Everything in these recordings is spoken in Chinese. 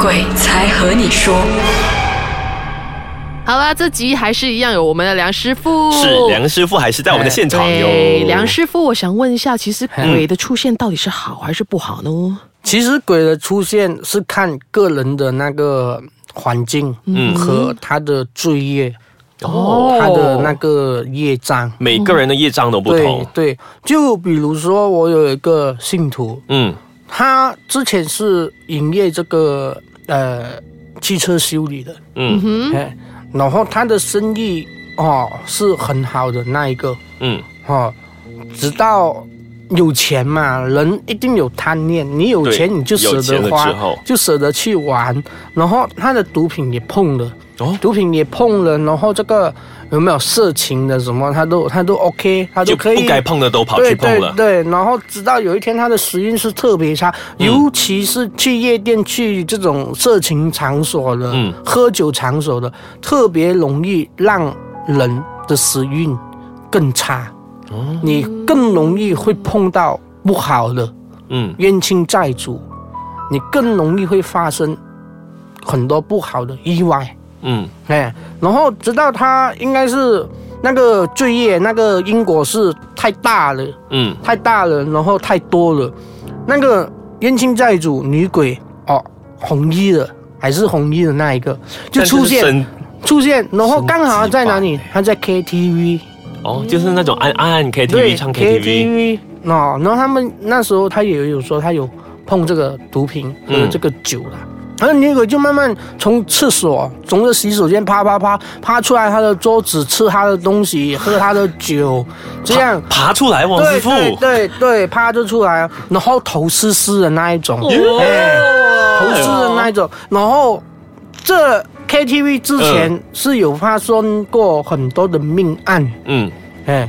鬼才和你说。好了，这集还是一样有我们的梁师傅，是梁师傅还是在我们的现场对哟？梁师傅，我想问一下，其实鬼的出现到底是好还是不好呢？其实鬼的出现是看个人的那个环境，嗯，和他的罪业，哦，他的那个业障。每个人的业障都不同对。对，就比如说我有一个信徒，嗯他之前是营业这个呃汽车修理的，嗯。哼，然后他的生意哦是很好的那一个。嗯。哦，直到有钱嘛，人一定有贪念，你有钱你就舍得花，就舍得去玩，然后他的毒品也碰了，哦毒品也碰了，然后这个有没有色情的什么，他都他都 OK，他都就可以不该碰的都跑对去碰了。对对，然后直到有一天他的时运是特别差，嗯尤其是去夜店、去这种色情场所的、嗯喝酒场所的，特别容易让人的时运更差。哦你更容易会碰到不好的嗯冤亲债主，你更容易会发生很多不好的意外。嗯哎，然后直到他应该是那个罪业、那个因果是太大了。嗯太大了，然后太多了。那个冤亲债主女鬼哦，红衣的还是红衣的那一个就出现出现，然后刚好在哪里？他在 KTV，哦，就是那种暗暗 KTV 唱 KTV，KTV 哦，然后他们那时候他也有说他有碰这个毒品和嗯。这个酒了。然后女鬼就慢慢从厕所，从这洗手间啪啪啪爬出来，他的桌子吃他的东西，喝他的酒，这样。爬出来，王师傅，对对对，啪就出来了，然后头湿湿的那一种，头湿的那一种，然后这 KTV 之前是有发生过很多的命案，嗯。哎，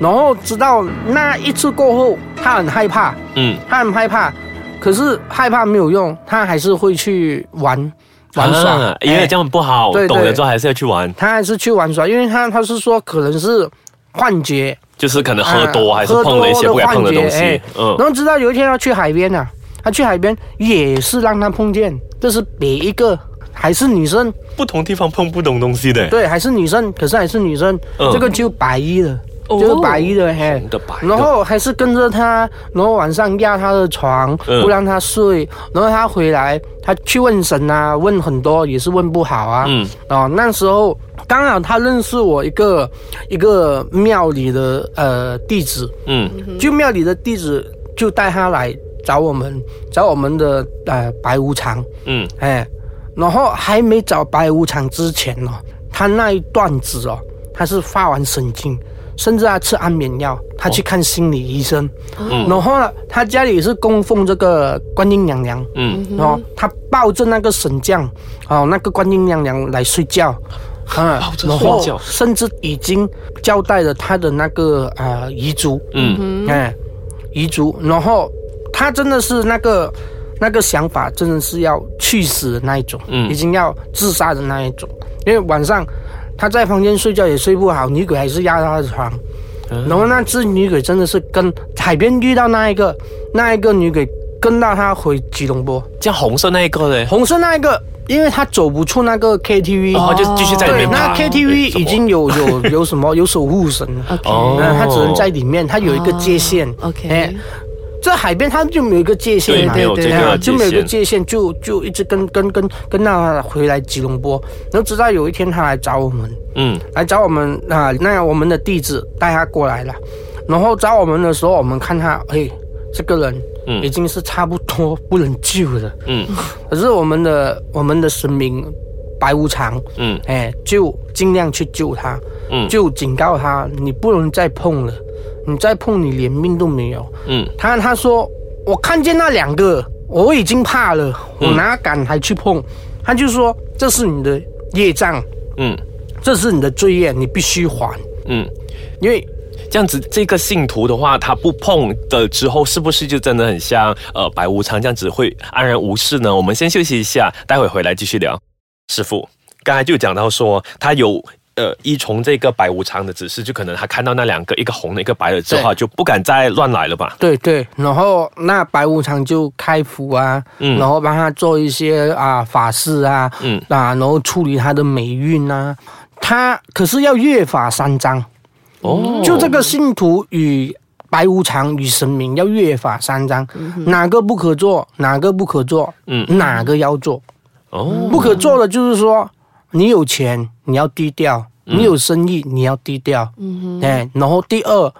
然后直到那一次过后，他很害怕，嗯，他很害怕，可是害怕没有用，他还是会去玩玩耍，啊因为哎这样不好，对对。懂了之后还是要去玩，他还是去玩耍，因为他他是说可能是幻觉。就是可能喝多啊还是碰了一些不该碰的东西喝多的幻觉，嗯。然后直到有一天要去海边啊，他去海边也是让他碰见，这是别一个还是女生，不同地方碰不同东西的，对，还是女生，可是还是女生，嗯。这个就白衣的，哦。就是白衣的嘿。的白的，然后还是跟着他，然后晚上压他的床，嗯。不让他睡。然后他回来，他去问神啊，问很多也是问不好啊。嗯。哦，那时候刚好他认识我一个一个庙里的呃弟子，嗯。就庙里的弟子就带他来找我们，找我们的呃白无常，嗯。哎，然后还没找白无常之前哦，他那一段子哦，他是发完神经，甚至他吃安眠药，他去看心理医生，嗯然后呢，他家里是供奉这个观音娘娘，嗯。然后他抱着那个神将，哦，那个观音娘娘来睡觉。啊抱着然后甚至已经交代了他的那个啊、呃遗嘱，嗯。哎，遗嘱，然后他真的是那个那个想法，真的是要去死的那一种，嗯。已经要自杀的那一种。因为晚上他在房间睡觉也睡不好，女鬼还是压他的床，嗯。然后那只女鬼真的是跟海边遇到那一个那一个女鬼跟到他回吉隆坡，这样红色那一个嘞，红色那一个，因为他走不出那个 KTV，哦，就继续在里，面爬。那 KTV 已经有有有什么有守护神。了。OK，哦。那他只能在里面，他有一个界限。哦 OK 哎这海边他就没有一个界限对嘛，没有这个啊就没有一个界界限，就就一直跟跟跟跟到他回来吉隆坡，然后直到有一天他来找我们，嗯。来找我们啊，那我们的弟子带他过来了，然后找我们的时候，我们看他，哎，这个人嗯。已经是差不多不能救了，嗯。可是我们的我们的神明白无常，嗯。哎，就尽量去救他，嗯。就警告他，你不能再碰了，你再碰你连命都没有。嗯他他说我看见那两个，我已经怕了，我哪敢还去碰？他就说这是你的业障，嗯这是你的罪业，你必须还，嗯，因为这样子这个信徒的话，他不碰的之后，是不是就真的很像呃白无常这样子会安然无事呢？我们先休息一下，待会回来继续聊。师傅刚才就讲到说他有。呃依从这个白无常的指示，就可能他看到那两个一个红的一个白的之后，就不敢再乱来了吧？对对，然后那白无常就开符啊，嗯。然后帮他做一些啊法事啊，嗯。啊，然后处理他的霉运啊。他可是要越法三章，哦，就这个信徒与白无常与神明要越法三章，哪个不可做，哪个不可做，嗯。哪个要做。哦，不可做的就是说，你有钱你要低调，嗯你有生意你要低调，嗯哎，然后第二，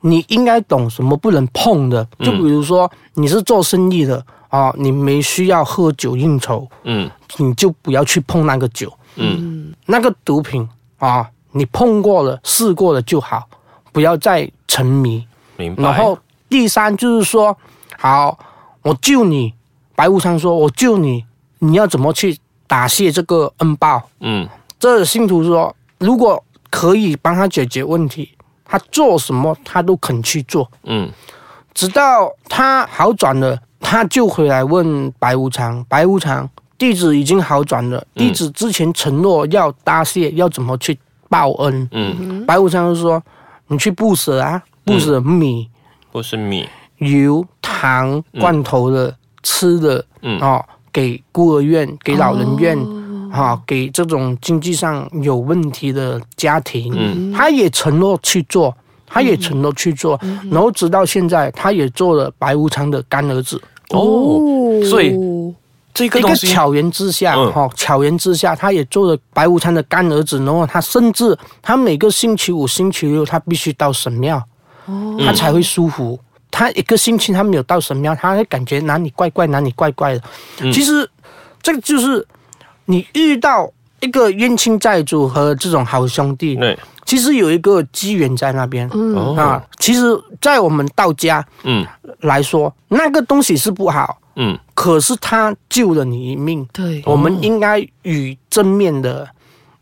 你应该懂什么不能碰的，嗯就比如说你是做生意的啊，你没需要喝酒应酬，嗯你就不要去碰那个酒，嗯那个毒品啊，你碰过了试过了就好，不要再沉迷。明白。然后第三就是说，好，我救你。白无常说：“我救你，你要怎么去答谢这个恩报嗯？”这信徒说：“如果可以帮他解决问题，他做什么他都肯去做。嗯。直到他好转了，他就回来问白无常：白无常，弟子已经好转了，弟子之前承诺要答谢，要怎么去报恩？”嗯，白无常就说：“你去布施啊，布施米。不是米。油、糖、罐头的、吃的，嗯。哦，给孤儿院、给老人院，啊、给这种经济上有问题的家庭，嗯。他也承诺去做，他也承诺去做，然后直到现在，他也做了白无常的干儿子。哦，所以这个一东西，个巧言之下，嗯。哈、巧言之下，他也做了白无常的干儿子，然后他甚至他每个星期五、星期六，他必须到神庙，他才会舒服。他一个星期他没有到神庙，他会感觉哪里怪怪，哪里怪怪的。其实这个就是你遇到一个冤亲债主和这种好兄弟，对，其实有一个机缘在那边。嗯，啊，其实，在我们道家嗯。来说，那个东西是不好，嗯。可是他救了你一命。对，我们应该与正面的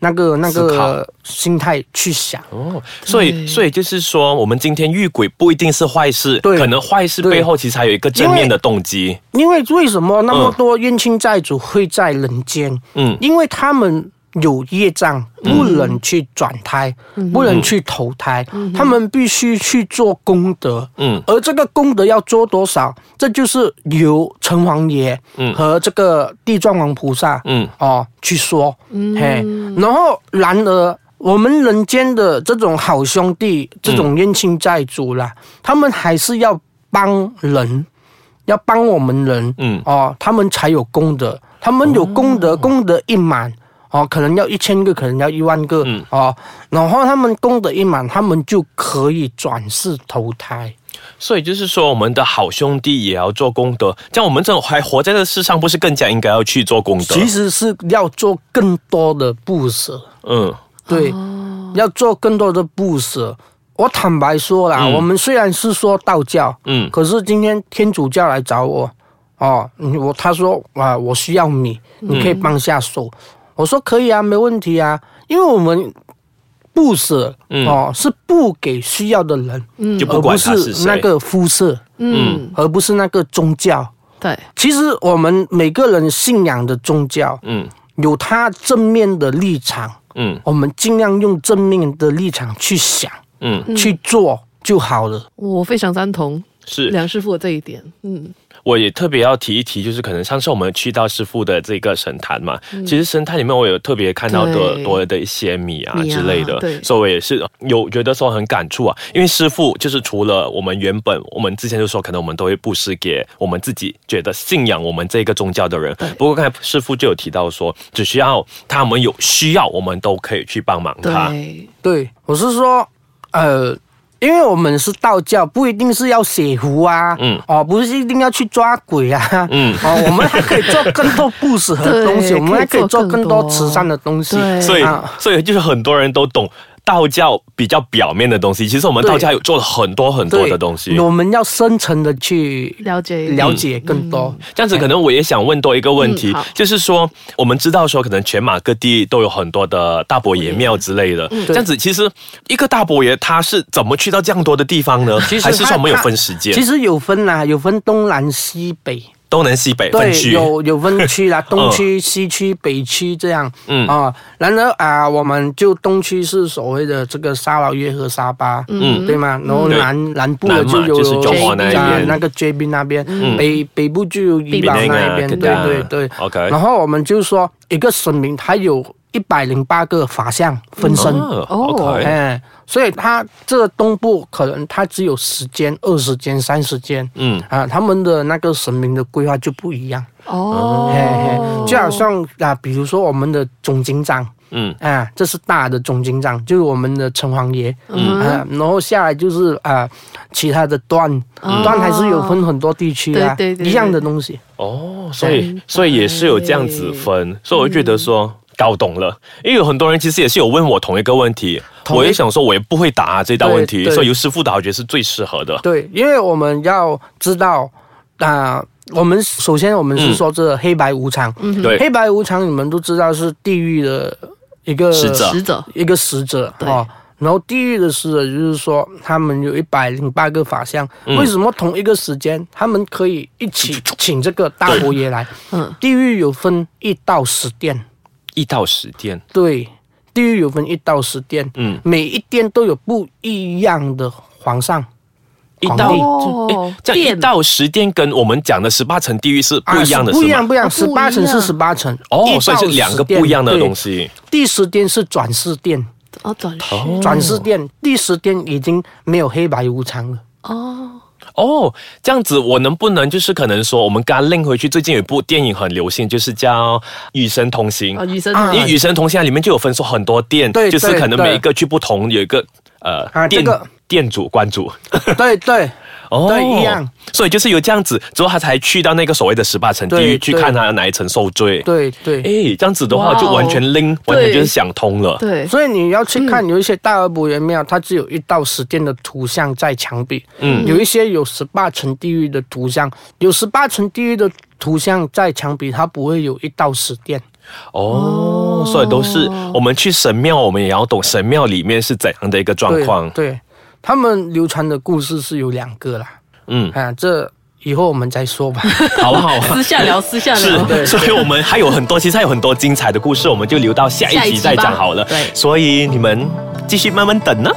那个那个心态去想。哦，所以所以就是说，我们今天遇鬼不一定是坏事，对可能坏事背后其实还有一个正面的动机。因为为什么那么多冤亲债主会在人间？嗯因为他们有业障，不能去转胎，不能去投胎，他们必须去做功德。嗯。而这个功德要做多少？这就是由城隍爷嗯。和这个地藏王菩萨嗯。哦去说，嘿，然后然而我们人间的这种好兄弟，这种冤亲债主啦，他们还是要帮人，要帮我们人，嗯。哦，他们才有功德，他们有功德，功德一满。哦，可能要一千个，可能要一万个、嗯哦，然后他们功德一满，他们就可以转世投胎。所以就是说，我们的好兄弟也要做功德，这样我们这种还活在这世上，不是更加应该要去做功德？其实是要做更多的布施，嗯对，要做更多的布施。我坦白说啦，嗯我们虽然是说道教，嗯可是今天天主教来找我，哦，我他说啊，我需要你，你可以帮下手。我说可以啊，没问题啊，因为我们布施、嗯哦是不给需要的人，就不管他而不是。那个肤色，嗯，而不是那个宗教。对，其实我们每个人信仰的宗教嗯有他正面的立场，嗯我们尽量用正面的立场去想、嗯，去做就好了。我非常赞同是。梁师傅的这一点。嗯，我也特别要提一提，就是可能上次我们去到师傅的这个神坛嘛，其实神坛里面我有特别看到的多的一些米啊之类的，对。所以我也是有觉得说很感触啊，因为师傅就是除了我们原本我们之前就说可能我们都会布施给我们自己觉得信仰我们这个宗教的人，不过刚才师傅就有提到说，只需要他们有需要，我们都可以去帮忙他。对，对，我是说，呃，因为我们是道教，不一定是要写符啊，嗯。哦，不是一定要去抓鬼啊，嗯。哦，我们还可以做更多不适合的东西，我们还可以做更多。多慈善的东西。所以啊，所以就是很多人都懂道教比较表面的东西，其实我们道家有做了很多很多的东西。我们要深层的去了解了解更多。这样子，可能我也想问多一个问题，嗯就是说，我们知道说，可能全马各地都有很多的大伯爷庙之类的。嗯这样子，其实一个大伯爷他是怎么去到这样多的地方呢？其实还是说我们有分时间？其实有分啦、有分东南西北。东南西北分对，区，有有分区啦，东区、西区、北区这样。嗯。啊，然而啊，我们就东区是所谓的这个沙劳越和沙巴，嗯。对吗？然后南南部的就有那那个 JB 那边，北北部就有怡保槟榔啊那一边，对对对对。OK 然后我们就说一个省名，它有一百零八个法相分身。哦哎，所以它这个东部可能它只有十间、二十间、三十间，嗯。啊，他们的那个神明的规划就不一样。哦。嘿嘿，就好像啊，比如说我们的总警长嗯。啊，这是大的总警长，就是我们的城隍爷，嗯。啊，然后下来就是啊，其他的段，哦段还是有分很多地区啊，对对对一样的东西。哦，所以所以也是有这样子分，所以我就觉得说。搞懂了，因为有很多人其实也是有问我同一个问题，我也想说，我也不会答这道问题，所以由师傅答，我觉得是最适合的。对，因为我们要知道啊。我们首先我们是说这黑白无常，对，黑白无常你们都知道是地狱的一个使者。使者。一个使者对。哦。然后地狱的使者就是说，他们有一百零八个法相，嗯。为什么同一个时间他们可以一起请这个大佛爷来？嗯。地狱有分一到十殿，一到十殿，对，地狱有分一到十殿，嗯，每一殿都有不一样的皇上，一到皇帝。哦，这样一到十殿跟我们讲的十八层地狱是不一样的，不一？样不一样，哦十八层是十八层，哦，所以是两个不一样的东西。第十殿是转世殿，哦，转世。哦。转世殿，第十殿已经没有黑白无常了。哦，哦，这样子我能不能就是可能说，我们刚拎回去，最近有一部电影很流行，就是叫《与神同行》哦，。女生啊因为《与神同行》里面就有分说很多店，对就是可能每一个去不同有一个呃店啊这个店主关主，对对哦对一样，所以就是有这样子之后，他才去到那个所谓的十八层地狱对对去看他哪一层受罪。对对。哎，这样子的话就完全拎，完全就是想通了。对，所以你要去看，有一些大而不圆庙，它只有一到十殿的图像在墙壁；嗯有一些有十八层地狱的图像，有十八层地狱的图像在墙壁，它不会有一到十殿。哦，所以都是我们去神庙，我们也要懂神庙里面是怎样的一个状对况。对，他们流传的故事是有两个啦。嗯，啊，这以后我们再说吧。好不好？私下聊，私下聊。是，所以我们还有很多，其实还有很多精彩的故事，我们就留到下一集再讲好了。对所以你们继续慢慢等呢。